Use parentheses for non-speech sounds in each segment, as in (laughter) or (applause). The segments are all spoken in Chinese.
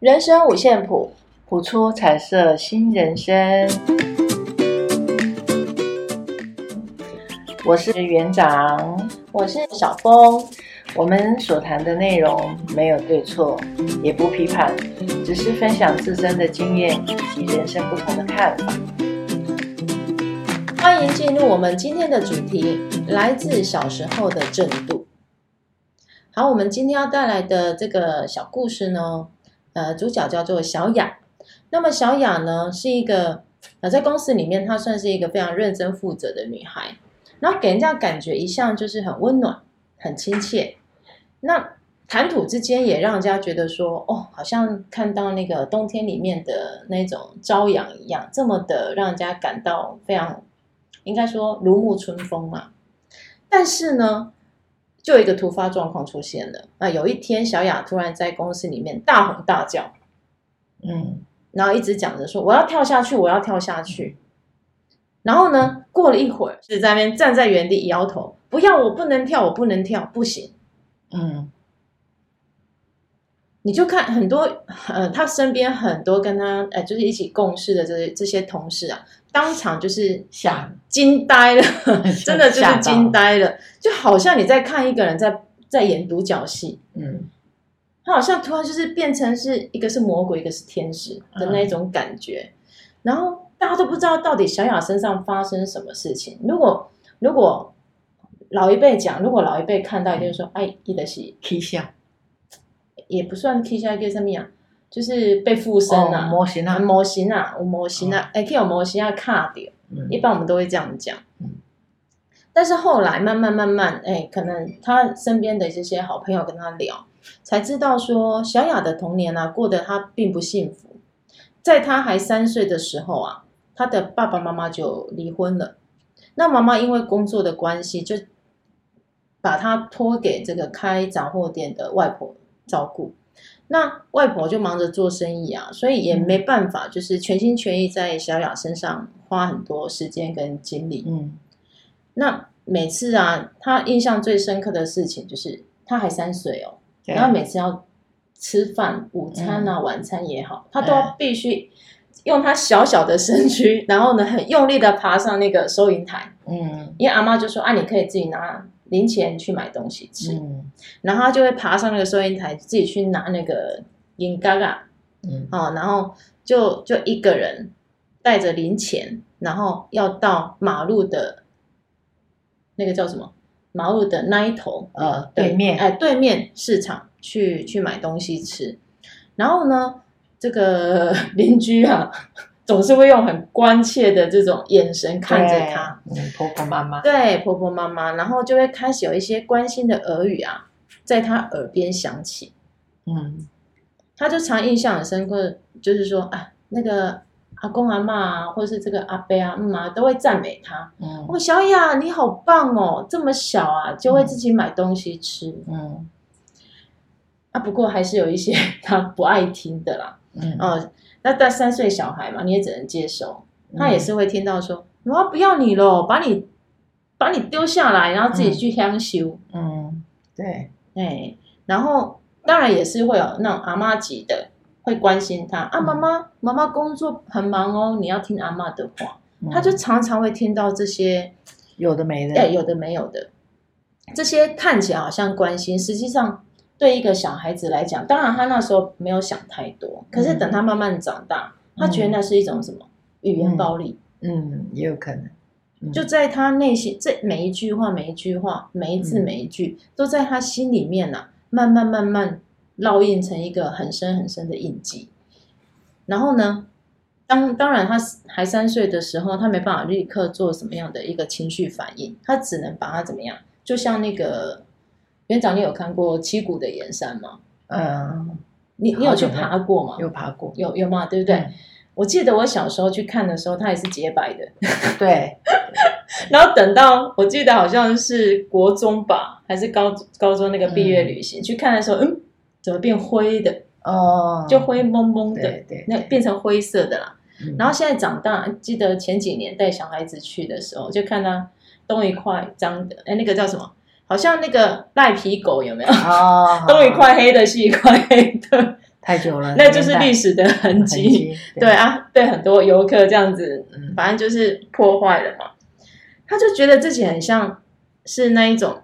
人生五线谱，谱出彩色新人生。我是园长，我是小峰。我们所谈的内容没有对错，也不批判，只是分享自身的经验以及人生不同的看法。欢迎进入我们今天的主题：来自小时候的震度。好，我们今天要带来的这个小故事呢，呃，主角叫做小雅。那么小雅呢，是一个呃，在公司里面，她算是一个非常认真负责的女孩，然后给人家感觉一向就是很温暖、很亲切。那谈吐之间也让人家觉得说，哦，好像看到那个冬天里面的那种朝阳一样，这么的让人家感到非常，应该说如沐春风嘛。但是呢，就有一个突发状况出现了。那有一天，小雅突然在公司里面大吼大叫，嗯，然后一直讲着说，我要跳下去，我要跳下去。然后呢，过了一会儿，是在那边站在原地摇头，不要，我不能跳，我不能跳，不行。嗯，你就看很多，呃，他身边很多跟他，哎，就是一起共事的这些这些同事啊，当场就是吓惊呆了，(laughs) 真的就是惊呆了，就好像你在看一个人在在演独角戏，嗯，他好像突然就是变成是一个是魔鬼，一个是天使的那种感觉，嗯，然后大家都不知道到底小雅身上发生什么事情，如果如果。老一辈讲，如果老一辈看到，就是说：“哎，伊的是起笑，也不算起笑，叫什么样？就是被附身了，模型啊，模型啊，有模型啊，哎，可以有模型啊，卡掉。一般我们都会这样讲。但是后来慢慢慢慢，哎，可能他身边的这些好朋友跟他聊，才知道说，小雅的童年啊，过得他并不幸福。在他还三岁的时候啊，他的爸爸妈妈就离婚了。那妈妈因为工作的关系，就把他托给这个开杂货店的外婆照顾，那外婆就忙着做生意啊，所以也没办法，就是全心全意在小雅身上花很多时间跟精力。嗯，那每次啊，她印象最深刻的事情就是她还三岁哦，然后每次要吃饭，午餐啊、晚餐也好，她都要必须用她小小的身躯，然后呢，很用力的爬上那个收银台。嗯，因为阿妈就说啊，你可以自己拿。零钱去买东西吃，嗯、然后他就会爬上那个收银台，自己去拿那个银嘎嘎，嗯，哦，然后就就一个人带着零钱，然后要到马路的那个叫什么？马路的那一头，呃，对面，哎，对面市场去去买东西吃，然后呢，这个 (laughs) 邻居啊。总是会用很关切的这种眼神看着他，嗯，婆婆妈妈，对，婆婆妈妈，然后就会开始有一些关心的耳语啊，在他耳边响起，嗯，他就常印象很深刻，就是说，啊，那个阿公阿妈啊，或者是这个阿伯啊，嗯啊，都会赞美他，嗯，哦，小雅你好棒哦，这么小啊就会自己买东西吃，嗯，啊，不过还是有一些他不爱听的啦，嗯，哦。那带三岁小孩嘛，你也只能接受。他也是会听到说：“我、嗯、不要你了，把你把你丢下来，然后自己去乡修。嗯”嗯，对，哎，然后当然也是会有那种阿妈级的会关心他啊，妈妈妈妈工作很忙哦，你要听阿妈的话。嗯、他就常常会听到这些有的没的，哎，有的没有的，这些看起来好像关心，实际上。对一个小孩子来讲，当然他那时候没有想太多，可是等他慢慢长大，嗯、他觉得那是一种什么语言暴力？嗯，嗯，也有可能。嗯、就在他内心，这每一句话、每一句话、每一字、每一句，嗯、都在他心里面呐、啊，慢慢慢慢烙印成一个很深很深的印记。然后呢，当当然他还三岁的时候，他没办法立刻做什么样的一个情绪反应，他只能把他怎么样？就像那个。园长，你有看过七股的盐山吗？嗯，你你有去爬过吗？有爬过，有有吗？对不对？嗯、我记得我小时候去看的时候，它也是洁白的。(laughs) 对。然后等到我记得好像是国中吧，还是高高中那个毕业旅行、嗯、去看的时候，嗯，怎么变灰的？哦，就灰蒙蒙的，对，对对，那变成灰色的啦。嗯、然后现在长大，记得前几年带小孩子去的时候，就看到东一块脏的，哎，那个叫什么？好像那个赖皮狗有没有？哦，(laughs) 东一块黑的，西一块黑的，太久了，(laughs) 那就是历史的痕迹。对，对啊，被很多游客这样子，反正就是破坏了嘛。他就觉得自己很像是那一种，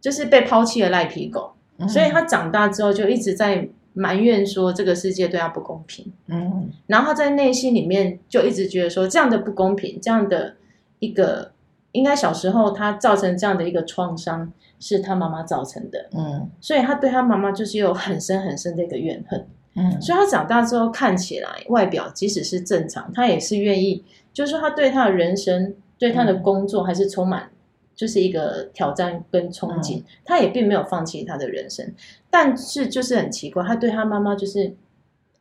就是被抛弃的赖皮狗，嗯、所以他长大之后就一直在埋怨说这个世界对他不公平。嗯，然后他在内心里面就一直觉得说这样的不公平，这样的一个应该小时候他造成这样的一个创伤是他妈妈造成的。嗯，所以他对他妈妈就是有很深很深的一个怨恨。嗯，所以他长大之后看起来外表即使是正常，他也是愿意，就是说他对他的人生。对他的工作还是充满，就是一个挑战跟憧憬。嗯、他也并没有放弃他的人生，但是就是很奇怪，他对他妈妈就是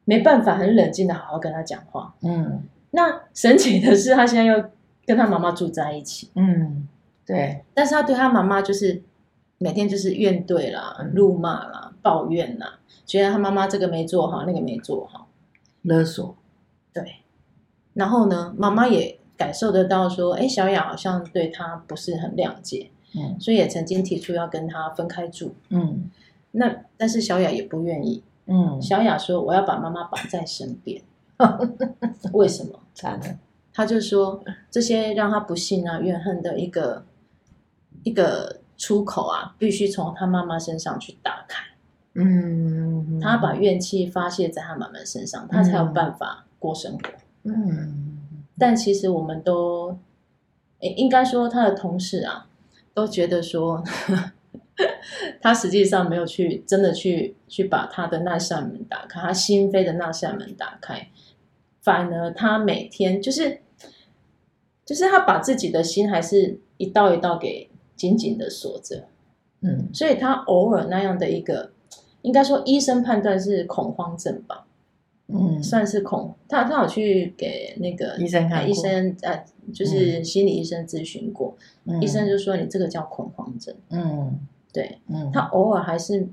没办法很冷静的好好跟他讲话。嗯，那神奇的是，他现在又跟他妈妈住在一起。嗯，对。但是他对他妈妈就是每天就是怨怼啦、辱骂啦、抱怨啦，觉得他妈妈这个没做好，那个没做好，勒索。对。然后呢，妈妈也。感受得到说，哎，小雅好像对他不是很谅解，嗯，所以也曾经提出要跟他分开住，嗯，那但是小雅也不愿意，嗯，小雅说我要把妈妈绑在身边，(laughs) 为什么？咋的？他就说这些让他不幸啊、怨恨的一个一个出口啊，必须从他妈妈身上去打开，嗯，他把怨气发泄在他妈妈身上，他才有办法过生活，嗯。但其实我们都，诶，应该说他的同事啊，都觉得说，呵 (laughs) 呵他实际上没有去真的去去把他的那扇门打开，他心扉的那扇门打开，反而他每天就是，就是他把自己的心还是一道一道给紧紧的锁着，嗯，所以他偶尔那样的一个，应该说医生判断是恐慌症吧。嗯，算是恐他，他有去给那个医生看，医生呃，就是心理医生咨询过，嗯、医生就说你这个叫恐慌症。嗯，对，嗯，他偶尔还是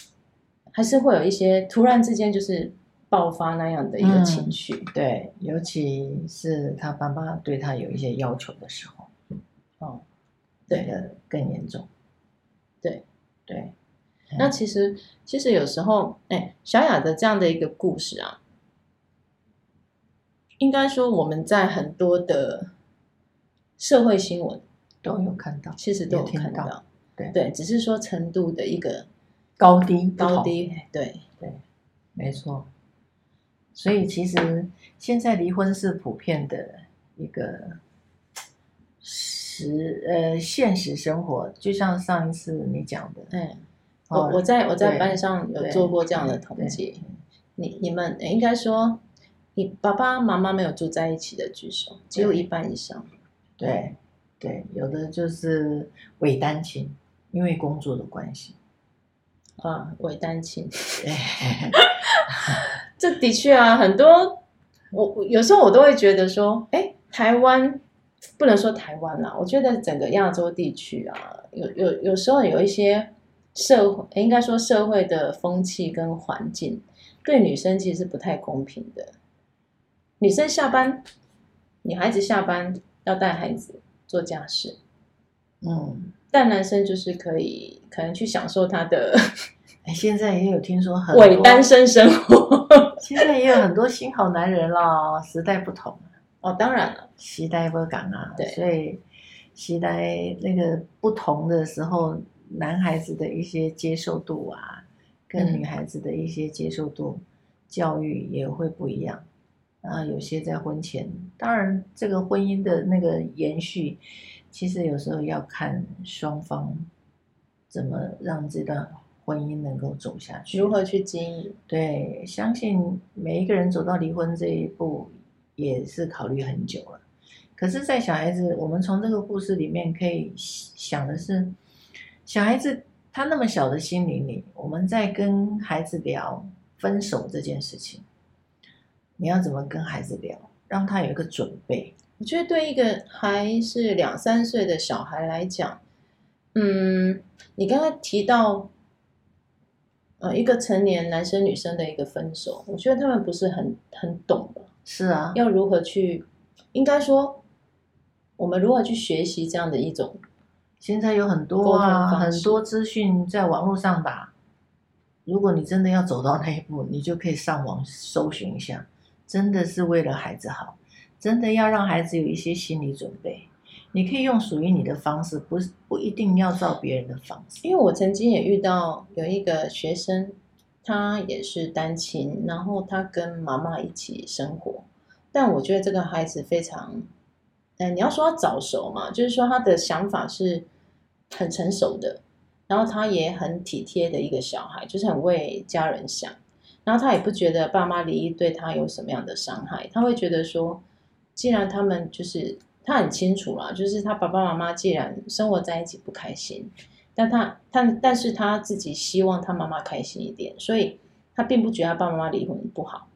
(tsk) 还是会有一些突然之间就是爆发那样的一个情绪。嗯、对，尤其是他爸爸对他有一些要求的时候，哦，对。的更严重。对，对。那其实，其实有时候，哎，小雅的这样的一个故事啊，应该说我们在很多的社会新闻都有看到，其实都有看到，到。对。对，只是说程度的一个高低高低，对。对，没错。所以其实现在离婚是普遍的一个实呃现实生活，就像上一次你讲的，嗯。我我在我在班上有做过这样的统计，你你们应该说，你爸爸妈妈没有住在一起的举手，只有一半以上。对对，有的就是伪单亲，因为工作的关系。啊，伪单亲，(laughs) 这的确啊，很多我有时候我都会觉得说，哎，台湾不能说台湾啦，我觉得整个亚洲地区啊，有有有时候有一些。社会应该说社会的风气跟环境对女生其实是不太公平的。女生下班，女孩子下班要带孩子做家事，嗯，但男生就是可以可能去享受他的。(laughs) 哎，现在也有听说很伪单身生活，现在也有很多新好男人了。时代不同哦，当然了，时代不同啊，对，所以时代那个不同的时候。男孩子的一些接受度啊，跟女孩子的一些接受度，嗯、教育也会不一样。啊，有些在婚前，当然这个婚姻的那个延续，其实有时候要看双方怎么让这段婚姻能够走下去，如何去经营。对，相信每一个人走到离婚这一步，也是考虑很久了。可是，在小孩子，我们从这个故事里面可以想的是。小孩子他那么小的心灵里，我们在跟孩子聊分手这件事情，你要怎么跟孩子聊，让他有一个准备？我觉得对一个还是两三岁的小孩来讲，嗯，你刚才提到，呃，一个成年男生女生的一个分手，我觉得他们不是很很懂的。是啊，要如何去？应该说，我们如何去学习这样的一种？现在有很多啊，很多资讯在网络上吧，如果你真的要走到那一步，你就可以上网搜寻一下，真的是为了孩子好，真的要让孩子有一些心理准备。你可以用属于你的方式，不不一定要照别人的方式。因为我曾经也遇到有一个学生，他也是单亲，然后他跟妈妈一起生活，但我觉得这个孩子非常，哎，你要说他早熟嘛，就是说他的想法是很成熟的，然后他也很体贴的一个小孩，就是很为家人想，然后他也不觉得爸妈离异对他有什么样的伤害，他会觉得说，既然他们就是。他很清楚啦，就是他爸爸妈妈既然生活在一起不开心，但他他但是他自己希望他妈妈开心一点，所以他并不觉得他爸爸妈妈离婚不好，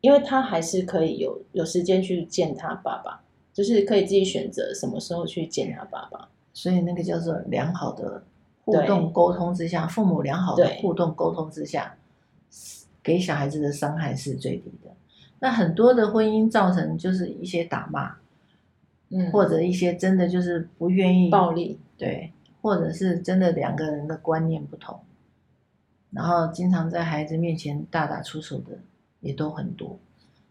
因为他还是可以有有时间去见他爸爸，就是可以自己选择什么时候去见他爸爸，所以那个叫做良好的互动沟通之下，父母良好的互动沟通之下，给小孩子的伤害是最低的。那很多的婚姻造成就是一些打骂。或者一些真的就是不愿意暴力，对，或者是真的两个人的观念不同，然后经常在孩子面前大打出手的也都很多。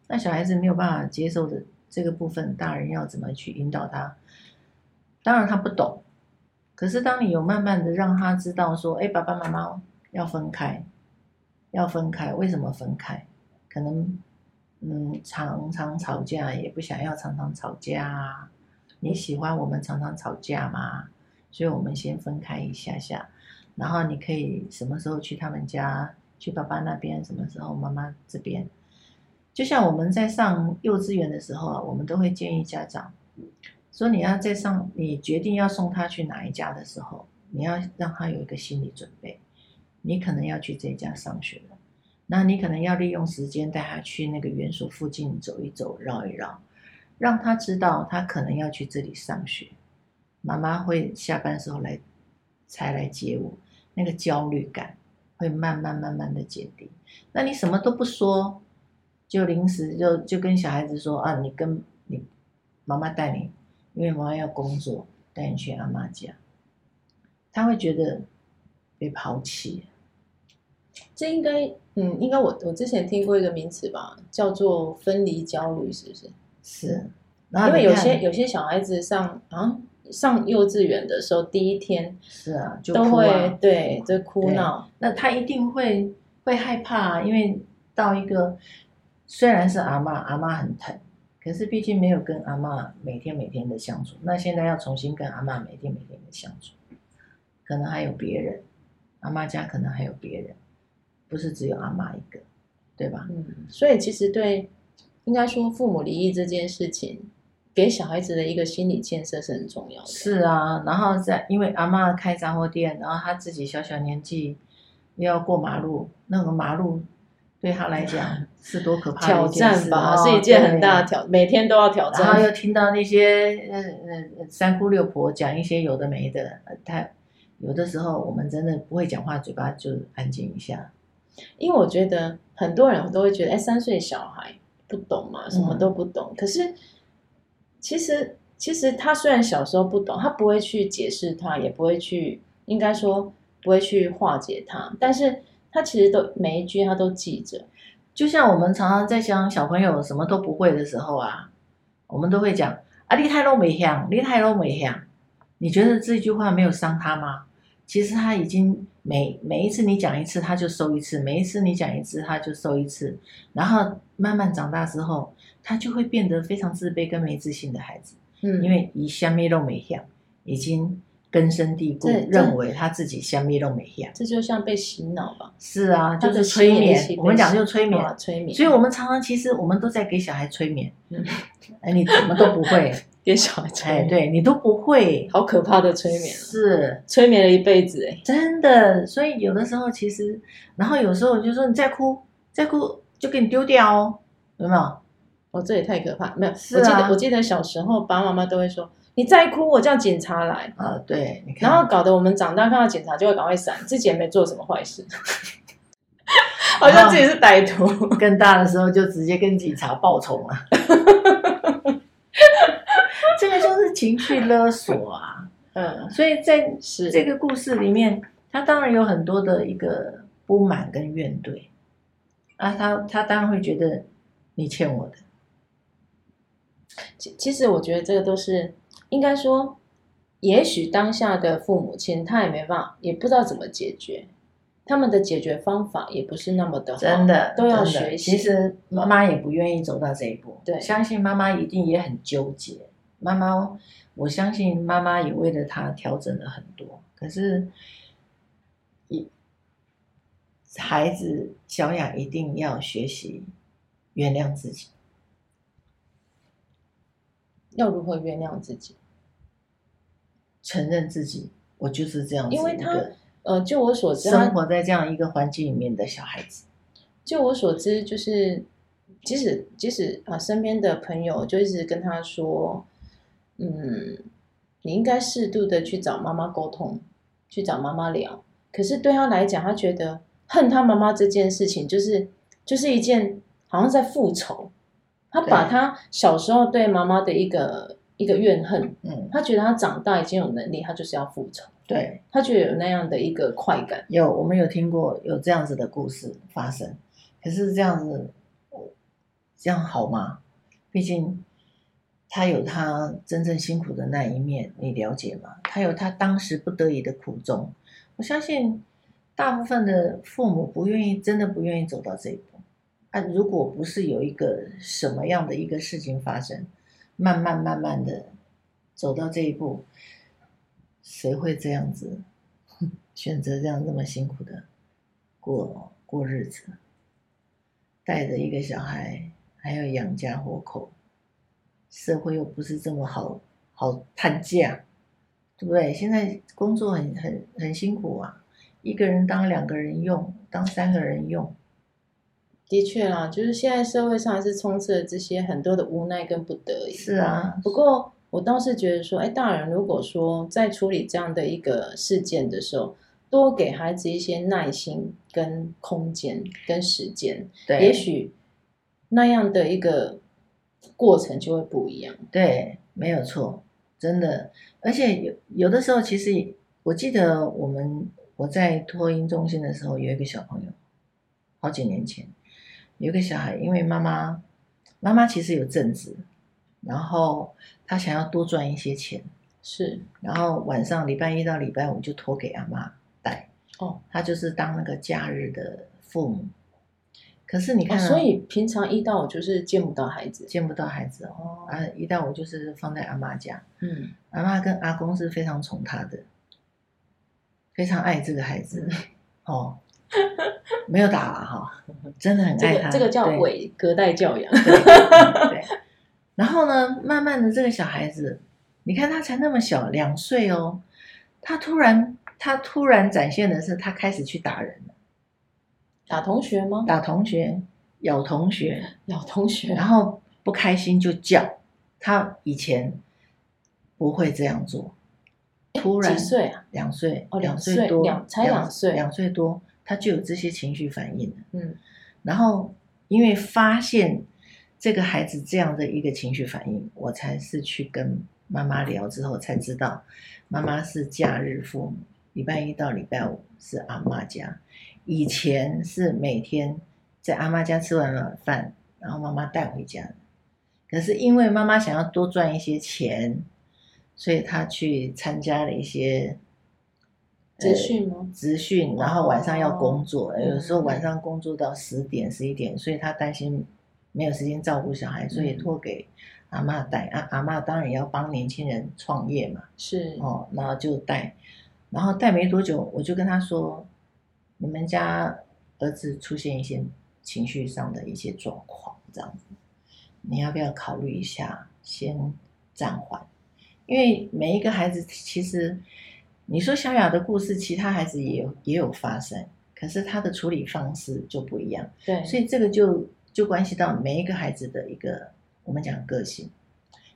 那小孩子没有办法接受的这个部分，大人要怎么去引导他？当然他不懂，可是当你有慢慢的让他知道说，哎，爸爸妈妈要分开，要分开，为什么分开？可能。嗯，常常吵架也不想要常常吵架啊。你喜欢我们常常吵架吗？所以我们先分开一下下，然后你可以什么时候去他们家，去爸爸那边，什么时候妈妈这边。就像我们在上幼稚园的时候啊，我们都会建议家长说，你要在上，你决定要送他去哪一家的时候，你要让他有一个心理准备，你可能要去这家上学了。那你可能要利用时间带他去那个园所附近走一走、绕一绕，让他知道他可能要去这里上学。妈妈会下班时候来才来接我，那个焦虑感会慢慢慢慢的减低。那你什么都不说，就临时就就跟小孩子说啊，你跟你妈妈带你，因为妈妈要工作，带你去阿妈家，他会觉得被抛弃。这应该，嗯，应该我我之前听过一个名词吧，叫做分离焦虑，是不是？是，因为有些有些小孩子上啊上幼稚园的时候，第一天是啊，就都会对就哭闹，那他一定会会害怕，因为到一个虽然是阿妈，阿妈很疼，可是毕竟没有跟阿妈每天每天的相处，那现在要重新跟阿妈每天每天的相处，可能还有别人，阿妈家可能还有别人。不是只有阿妈一个，对吧？嗯，所以其实对，应该说父母离异这件事情，给小孩子的一个心理建设是很重要的。是啊，然后在因为阿嬷开杂货店，然后他自己小小年纪又要过马路，那个马路对他来讲 (laughs) 是多可怕的挑战吧，是一件很大的挑，每天都要挑战。然后又听到那些嗯嗯三姑六婆讲一些有的没的，他有的时候我们真的不会讲话，嘴巴就安静一下。因为我觉得很多人都会觉得，哎，三岁小孩不懂嘛，什么都不懂。嗯、可是，其实其实他虽然小时候不懂，他不会去解释他，也不会去，应该说不会去化解他。但是他其实都每一句他都记着。就像我们常常在讲小朋友什么都不会的时候啊，我们都会讲啊，你太都没响，你太都没响。你觉得这句话没有伤他吗？其实他已经每每一次你讲一次，他就收一次；每一次你讲一次，他就收一次。然后慢慢长大之后，他就会变得非常自卑跟没自信的孩子。嗯，因为以虾米都没响，已经根深蒂固，认为他自己虾米都没响。这就像被洗脑吧？是啊，就是催眠。我们讲就催眠，催眠。所以我们常常其实我们都在给小孩催眠。嗯，哎，你怎么都不会。(laughs) 给小孩催眠，哎，对你都不会，好可怕的催眠，是催眠了一辈子，哎，真的。所以有的时候其实，然后有时候就说你再哭，再哭就给你丢掉哦，有没有？哦，这也太可怕，没有。我记得我记得小时候，爸爸妈妈都会说，你再哭，我叫警察来。啊，对，你看，然后搞得我们长大看到警察就会赶快闪，自己也没做什么坏事，(laughs) 好像自己是歹徒。更大的时候就直接跟警察报仇了。(laughs) 情绪勒索啊，(laughs) 嗯，所以在这个故事里面，他当然有很多的一个不满跟怨怼，啊，他他当然会觉得你欠我的。其其实我觉得这个都是应该说，也许当下的父母亲他也没办法，也不知道怎么解决，他们的解决方法也不是那么的好，真的都要学习。其实妈妈也不愿意走到这一步，对，相信妈妈一定也很纠结。妈妈，我相信妈妈也为了他调整了很多，可是，一孩子小雅一定要学习原谅自己。要如何原谅自己？承认自己，我就是这样子。因为他，呃，就我所知，生活在这样一个环境里面的小孩子，就我所知，就是即使即使啊，身边的朋友就一直跟他说，嗯，你应该适度的去找妈妈沟通，去找妈妈聊。可是对他来讲，他觉得恨他妈妈这件事情，就是就是一件好像在复仇。他把他小时候对妈妈的一个一个怨恨，嗯，他觉得他长大已经有能力，他就是要复仇，对，他觉得有那样的一个快感。有，我们有听过有这样子的故事发生，可是这样子，这样好吗？毕竟他有他真正辛苦的那一面，你了解吗？他有他当时不得已的苦衷。我相信大部分的父母不愿意，真的不愿意走到这一步。啊，如果不是有一个什么样的一个事情发生，慢慢慢慢的走到这一步，谁会这样子选择这样这么辛苦的过过日子？带着一个小孩，还要养家活口，社会又不是这么好好探价，对不对？现在工作很很很辛苦啊，一个人当两个人用，当三个人用。的确啦，就是现在社会上还是充斥了这些很多的无奈跟不得已。是啊，不过我倒是觉得说，哎，大人如果说在处理这样的一个事件的时候，多给孩子一些耐心、跟空间、跟时间，对，也许那样的一个过程就会不一样。对，没有错，真的。而且有有的时候，其实我记得我们我在托婴中心的时候，有一个小朋友，好几年前。有个小孩，因为妈妈，妈妈其实有正职，然后他想要多赚一些钱，是，然后晚上礼拜一到礼拜五就托给阿妈带，哦，他就是当那个假日的父母。可是你看，哦，所以平常一到五就是见不到孩子，见不到孩子哦，啊，一到五就是放在阿妈家，嗯，阿妈跟阿公是非常宠他的，非常爱这个孩子，嗯、(laughs) 哦。没有打了哈，真的很爱他。这个这个叫伪隔代教养。对。(laughs) 然后呢，慢慢的这个小孩子，你看他才那么小，两岁哦，他突然他突然展现的是他开始去打人了，打同学吗？打同学，咬同学，咬同学，然后不开心就叫。他以前不会这样做，突然几岁啊？两岁哦，两岁多，两才两岁，两岁多。他就有这些情绪反应，嗯，然后因为发现这个孩子这样的一个情绪反应，我才是去跟妈妈聊之后才知道，妈妈是假日父母，礼拜一到礼拜五是阿妈家，以前是每天在阿妈家吃完晚饭，然后妈妈带回家，可是因为妈妈想要多赚一些钱，所以她去参加了一些。职训吗？职训，然后晚上要工作，哦、有时候晚上工作到十点、十一点，所以她担心没有时间照顾小孩，所以托给阿妈带。阿阿妈当然也要帮年轻人创业嘛，是哦，然后就带，然后带没多久，我就跟他说：“你们家儿子出现一些情绪上的一些状况，这样子，你要不要考虑一下，先暂缓？因为每一个孩子其实。”你说小雅的故事，其他孩子也有也有发生，可是他的处理方式就不一样。对，所以这个就就关系到每一个孩子的一个我们讲个性、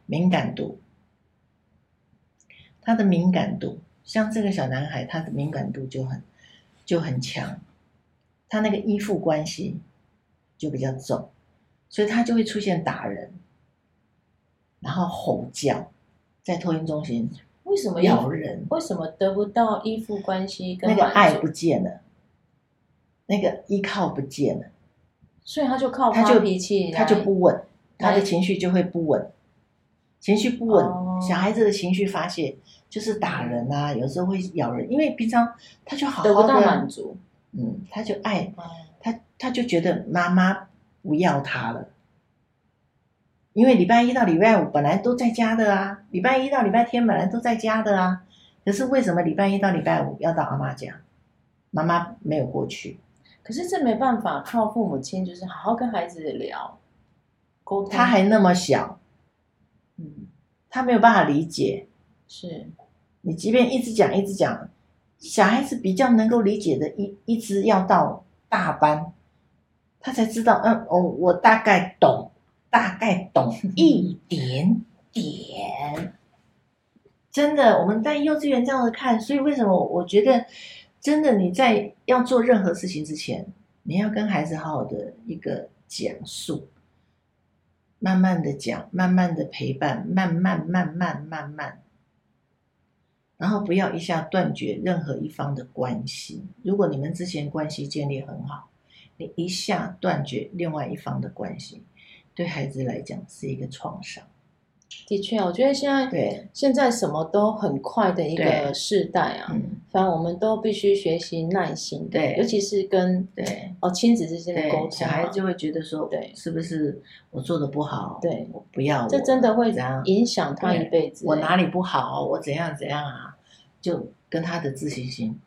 敏感度。他的敏感度，像这个小男孩，他的敏感度就很就很强，他那个依附关系就比较重，所以他就会出现打人，然后吼叫，在托婴中心。为什么咬人？为什么得不到依附关系跟？那个爱不见了，那个依靠不见了，所以他就靠发脾气，他就不稳，他的情绪就会不稳，情绪不稳，哦、小孩子的情绪发泄就是打人啊，有时候会咬人，因为平常他就好好的得不到满足，嗯，他就爱，他他就觉得妈妈不要他了。因为礼拜一到礼拜五本来都在家的啊，礼拜一到礼拜天本来都在家的啊，可是为什么礼拜一到礼拜五要到阿妈家？妈妈没有过去，可是这没办法，靠父母亲就是好好跟孩子聊沟通。他还那么小，嗯，他没有办法理解。是，你即便一直讲一直讲，小孩子比较能够理解的，一一直要到大班，他才知道，嗯哦，我大概懂。大概懂 (laughs) 一点点，真的，我们在幼稚园这样子看，所以为什么我觉得，真的你在要做任何事情之前，你要跟孩子好好的一个讲述，慢慢的讲，慢慢的陪伴，慢慢慢慢慢慢，然后不要一下断绝任何一方的关系。如果你们之前关系建立很好，你一下断绝另外一方的关系。对孩子来讲是一个创伤。的确，我觉得现在对现在什么都很快的一个时代啊，嗯，反正我们都必须学习耐心，对，尤其是跟对哦亲子之间的沟通，小孩就会觉得说，对，是不是我做的不好？对，我不要，这真的会影响他一辈子。我哪里不好？我怎样怎样啊？就跟他的自信心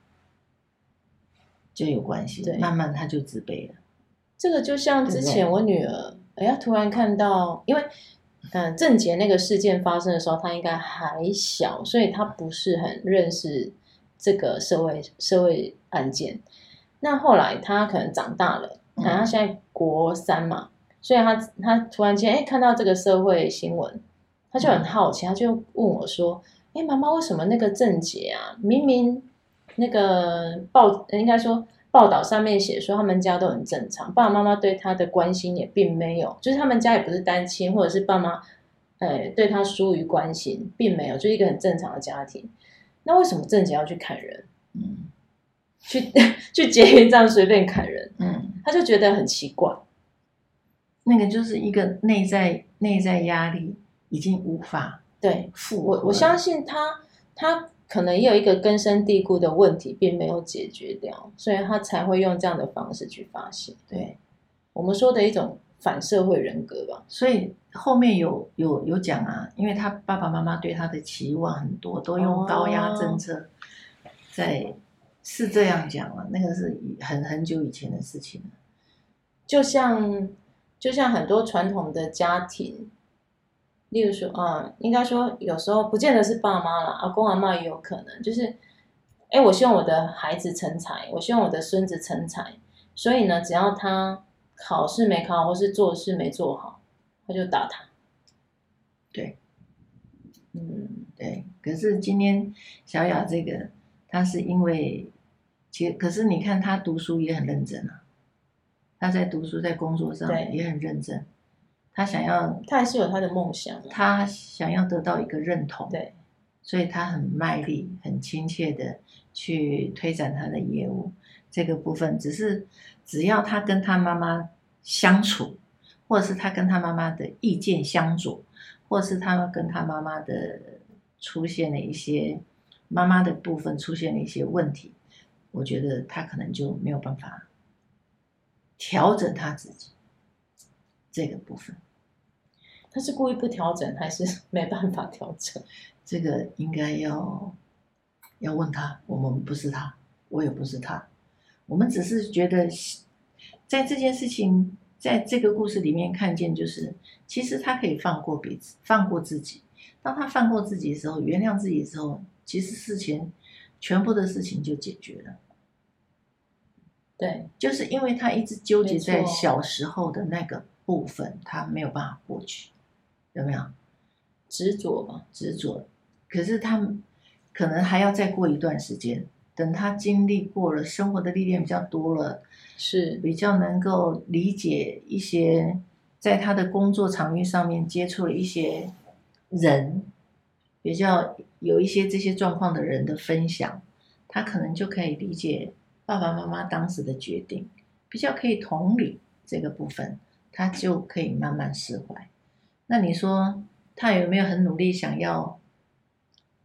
就有关系，对，慢慢他就自卑了。这个就像之前我女儿。哎呀，突然看到，因为嗯，郑捷那个事件发生的时候，他应该还小，所以他不是很认识这个社会社会案件。那后来他可能长大了，可能他现在国三嘛，所以他他突然间哎看到这个社会新闻，他就很好奇，他就问我说：“哎，妈妈，为什么那个郑捷啊，明明那个报应该说。”报道上面写说他们家都很正常，爸爸妈妈对他的关心也并没有，就是他们家也不是单亲，或者是爸妈，呃，对他疏于关心，并没有，就是一个很正常的家庭。那为什么郑杰要去砍人？嗯，去 (laughs) 去捷运站随便砍人？嗯，他就觉得很奇怪。那个就是一个内在内在压力已经无法对付我，我相信他他。可能也有一个根深蒂固的问题，并没有解决掉，所以他才会用这样的方式去发泄。对，我们说的一种反社会人格吧。所以后面有有有讲啊，因为他爸爸妈妈对他的期望很多，都用高压政策在，在是这样讲啊，那个是很很久以前的事情了。就像就像很多传统的家庭。例如说，嗯，应该说有时候不见得是爸妈啦，阿公阿嬷也有可能，就是，哎，我希望我的孩子成才，我希望我的孙子成才，所以呢，只要他考试没考好，或是做事没做好，他就打他。对，嗯，对。可是今天小雅这个，她是因为，其实可是你看她读书也很认真啊，她在读书在工作上也很认真。他想要，他还是有他的梦想。他想要得到一个认同，对，所以他很卖力、很亲切的去推展他的业务。这个部分只是只要他跟他妈妈相处，或者是他跟他妈妈的意见相左，或者是他跟他妈妈的出现了一些妈妈的部分出现了一些问题，我觉得他可能就没有办法调整他自己这个部分。他是故意不调整，还是 (laughs) 没办法调整？这个应该要要问他。我们不是他，我也不是他。我们只是觉得，在这件事情，在这个故事里面看见，就是其实他可以放过彼此，放过自己。当他放过自己的时候，原谅自己的时候，其实事情全部的事情就解决了。对，就是因为他一直纠结在小时候的那个部分，他没有办法过去。有没有执着嘛？执着，可是他可能还要再过一段时间，等他经历过了生活的历练比较多了，是比较能够理解一些，在他的工作场域上面接触了一些人，比较有一些这些状况的人的分享，他可能就可以理解爸爸妈妈当时的决定，比较可以同理这个部分，他就可以慢慢释怀。那你说他有没有很努力想要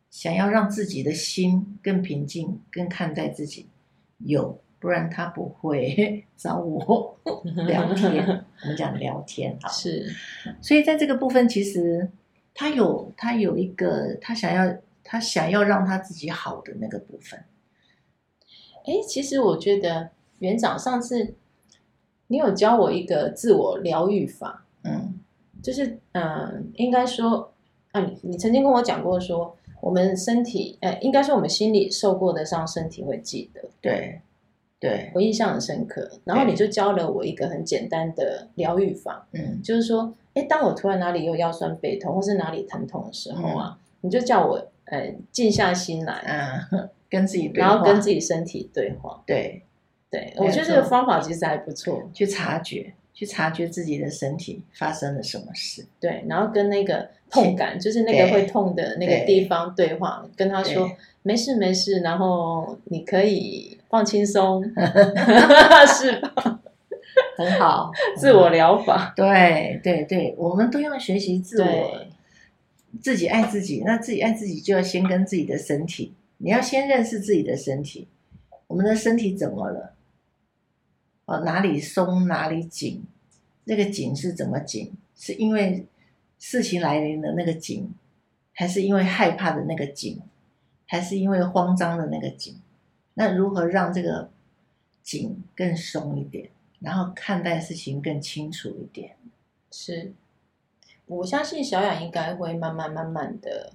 想要让自己的心更平静，更看待自己？有，不然他不会 (laughs) 找我 (laughs) 聊天。我们讲聊天啊，是。所以在这个部分，其实他有他有一个他想要他想要让他自己好的那个部分。哎，其实我觉得园长上次你有教我一个自我疗愈法，嗯，就是嗯、呃，应该说啊，你你曾经跟我讲过说，我们身体，呃，应该说我们心里受过的伤，身体会记得，对，对，我印象很深刻。然后你就教了我一个很简单的疗愈法，嗯，就是说，哎，当我突然哪里有腰酸背痛，或是哪里疼痛的时候啊，嗯、你就叫我，呃，静下心来，嗯。跟自己对话，然后跟自己身体对话。对，对，我觉得这个方法其实还不错。去察觉，去察觉自己的身体发生了什么事。对，然后跟那个痛感，就是那个会痛的那个地方对话，跟他说没事没事，然后你可以放轻松，(laughs) (laughs) 是吧？很好，(laughs) 自我疗法。对对对，我们都要学习自我，自己爱自己。那自己爱自己，就要先跟自己的身体。你要先认识自己的身体，我们的身体怎么了？哦，哪里松哪里紧？那个紧是怎么紧？是因为事情来临的那个紧，还是因为害怕的那个紧，还是因为慌张的那个紧？那如何让这个紧更松一点，然后看待事情更清楚一点？是，我相信小雅应该会慢慢慢慢的。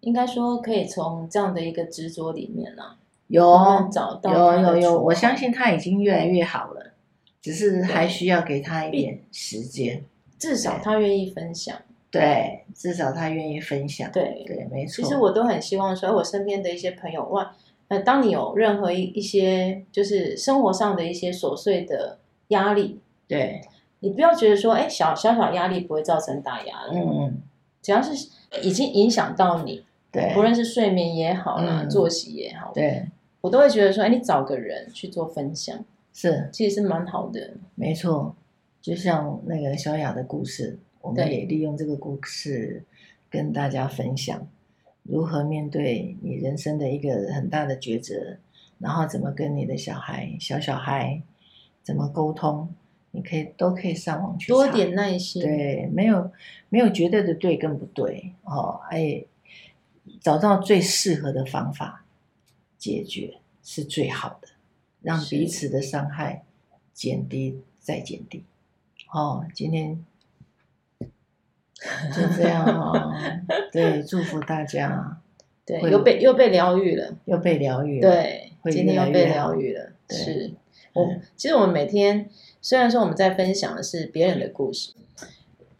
应该说，可以从这样的一个执着里面呢、啊，有找到有有有，我相信他已经越来越好了，只是还需要给他一点时间。至少他愿意分享，对，至少他愿意分享，对。对，没错。其实我都很希望说，我身边的一些朋友，哇，呃，当你有任何一一些就是生活上的一些琐碎的压力，对，你不要觉得说，哎，小小小压力不会造成大压力，嗯，只要是已经影响到你。对，不论是睡眠也好啦，嗯、作息也好，对，我都会觉得说，哎，你找个人去做分享，是，其实是蛮好的。没错，就像那个小雅的故事，我们也利用这个故事跟大家分享，如何面对你人生的一个很大的抉择，然后怎么跟你的小孩、小小孩怎么沟通，你可以都可以上网去多点耐心，对，没有没有绝对的对跟不对哦，哎。找到最适合的方法解决是最好的，让彼此的伤害减低再减低。哦，今天就这样哦。(laughs) 对，祝福大家。对，又被又被疗愈了，又被疗愈了。对，今天又被疗愈了。是我其实我们每天虽然说我们在分享的是别人的故事，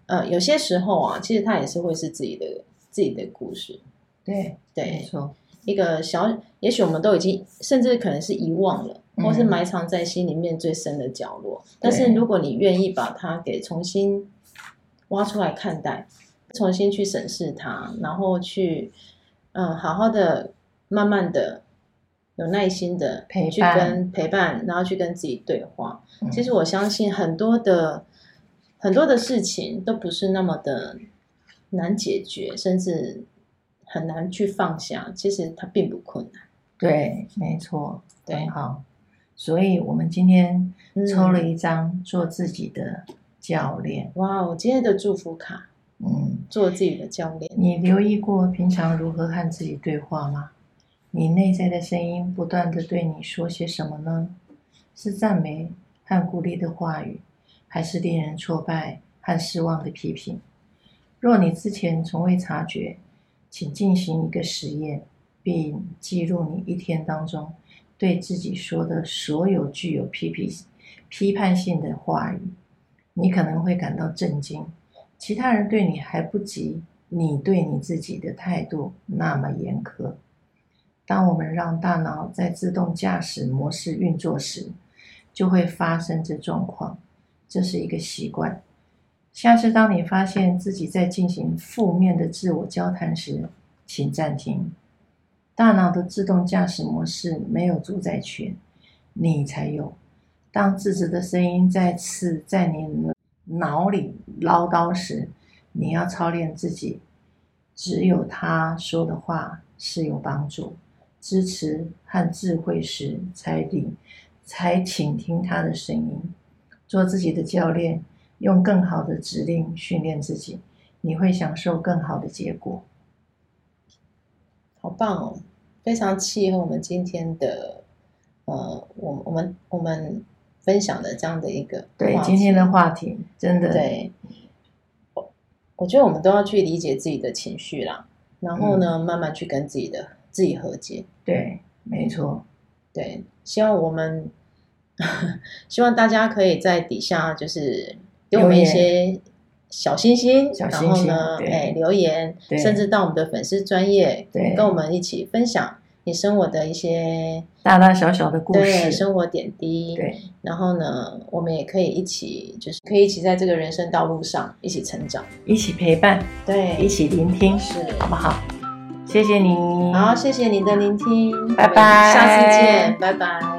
呃，有些时候啊，其实它也是会是自己的自己的故事。对对，没错，一个小，也许我们都已经，甚至可能是遗忘了，嗯、或是埋藏在心里面最深的角落。但是如果你愿意把它给重新挖出来看待，重新去审视它，然后去嗯，好好的、慢慢的、有耐心的陪去跟陪伴，然后去跟自己对话。嗯、其实我相信很多的很多的事情都不是那么的难解决，甚至。很难去放下，其实它并不困难。对，没错，对，好。所以我们今天抽了一张做自己的教练。嗯、哇，我今天的祝福卡，嗯，做自己的教练。你留意过平常如何和自己对话吗？你内在的声音不断的对你说些什么呢？是赞美和鼓励的话语，还是令人挫败和失望的批评？若你之前从未察觉，请进行一个实验，并记录你一天当中对自己说的所有具有批评、批判性的话语。你可能会感到震惊，其他人对你还不及你对你自己的态度那么严苛。当我们让大脑在自动驾驶模式运作时，就会发生这状况。这是一个习惯。下次当你发现自己在进行负面的自我交谈时，请暂停。大脑的自动驾驶模式没有主宰权，你才有。当自责的声音再次在你脑里唠叨时，你要操练自己，只有他说的话是有帮助、支持和智慧时，才听，才倾听他的声音。做自己的教练，用更好的指令训练自己，你会享受更好的结果。好棒哦，非常契合我们今天的，呃，我我们我们分享的这样的一个对今天的话题，真的对。我我觉得我们都要去理解自己的情绪啦，然后呢，嗯、慢慢去跟自己的自己和解。对，没错。对，希望我们 (laughs) 希望大家可以在底下就是给我们一些。小心心，小星星，然后呢，哎，留言，甚至到我们的粉丝专业，对，跟我们一起分享你生活的一些大大小小的故事，对，生活点滴，对。然后呢，我们也可以一起，就是可以一起在这个人生道路上一起成长，一起陪伴，对，一起聆听，是，好不好？谢谢你，好，谢谢您的聆听，拜拜，下次见，拜拜。